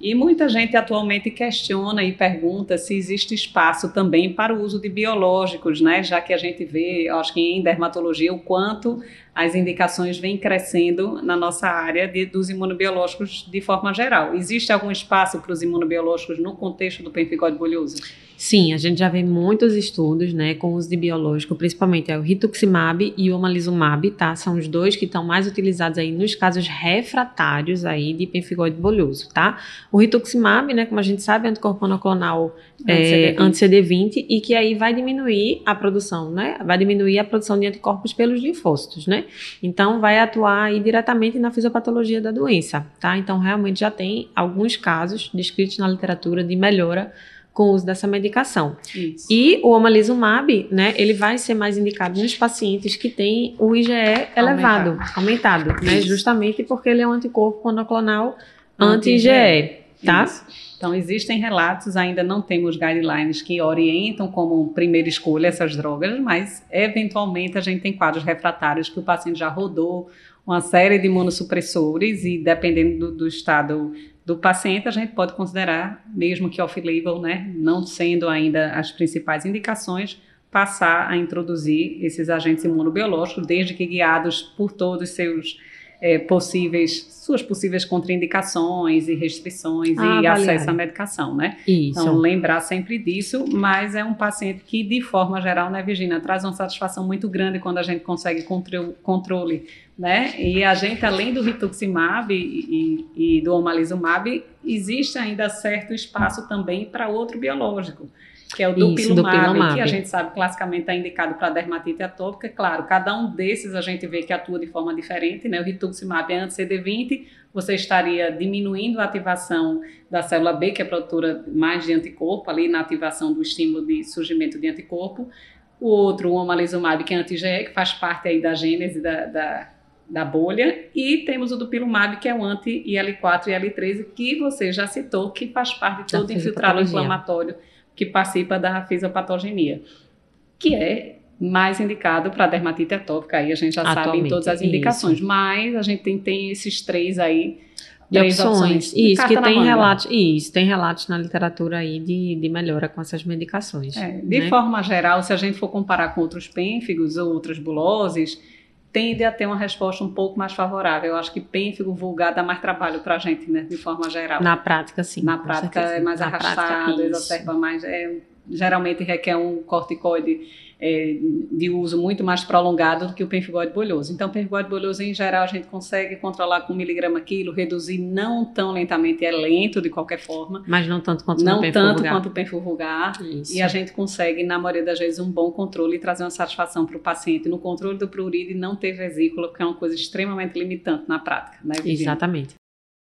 E muita gente atualmente questiona e pergunta se existe espaço também para o uso de biológicos, né? Já que a gente vê, acho que em dermatologia, o quanto as indicações vêm crescendo na nossa área de, dos imunobiológicos de forma geral. Existe algum espaço para os imunobiológicos no contexto do pempigode bolhoso? Sim, a gente já vê muitos estudos, né, com uso de biológico, principalmente é o rituximab e o omalizumab, tá? São os dois que estão mais utilizados aí nos casos refratários aí de pemphigoide bolhoso, tá? O rituximab, né, como a gente sabe, é anticorpo monoclonal é, anti-CD20 e que aí vai diminuir a produção, né? Vai diminuir a produção de anticorpos pelos linfócitos, né? Então vai atuar aí diretamente na fisiopatologia da doença, tá? Então realmente já tem alguns casos descritos na literatura de melhora com o uso dessa medicação. Isso. E o omalizumab, né, ele vai ser mais indicado nos pacientes que têm o IgE elevado, aumentado, aumentado né, justamente porque ele é um anticorpo monoclonal anti-IgE, tá? Isso. Então, existem relatos, ainda não temos guidelines que orientam como primeira escolha essas drogas, mas eventualmente a gente tem quadros refratários que o paciente já rodou uma série de imunossupressores e dependendo do, do estado do paciente, a gente pode considerar, mesmo que off-label, né, não sendo ainda as principais indicações, passar a introduzir esses agentes imunobiológicos, desde que guiados por todos os seus é, possíveis, suas possíveis contraindicações e restrições ah, e acesso à medicação, né? Isso. Então, lembrar sempre disso, mas é um paciente que, de forma geral, né, Virginia, traz uma satisfação muito grande quando a gente consegue controle, controle né? E a gente, além do rituximab e, e, e do omalizumab, existe ainda certo espaço também para outro biológico que é o dupilumab, que a gente sabe classicamente está indicado para dermatite atópica. Claro, cada um desses a gente vê que atua de forma diferente, né? O rituximab é anti-CD20, você estaria diminuindo a ativação da célula B, que é produtora mais de anticorpo, ali na ativação do estímulo de surgimento de anticorpo. O outro, o omalizumab, que é anti-GE, que faz parte aí da gênese da, da, da bolha. E temos o dupilumab, que é o anti-IL4 e IL13, que você já citou, que faz parte de todo infiltrado inflamatório que participa da fisiopatogenia, que é mais indicado para dermatite atópica. Aí a gente já Atualmente, sabe em todas as indicações, isso. mas a gente tem, tem esses três aí. Três opções. opções. Isso, que tem relatos, isso, tem relatos na literatura aí de, de melhora com essas medicações. É, de né? forma geral, se a gente for comparar com outros pênfigos ou outras buloses, tende a ter uma resposta um pouco mais favorável. Eu acho que pênfigo vulgar dá mais trabalho para a gente, né, de forma geral. Na prática, sim. Na prática é mais Na arrastado, prática, exacerba mais. É, geralmente requer um corticoide é, de uso muito mais prolongado do que o pemphigoide bolhoso. Então, o pemphigoide bolhoso, em geral, a gente consegue controlar com miligrama quilo, reduzir não tão lentamente, é lento de qualquer forma. Mas não tanto quanto não o tanto vulgar. quanto o vulgar. Isso. E a gente consegue, na maioria das vezes, um bom controle e trazer uma satisfação para o paciente no controle do prurido e não ter vesícula, que é uma coisa extremamente limitante na prática. Né, Exatamente.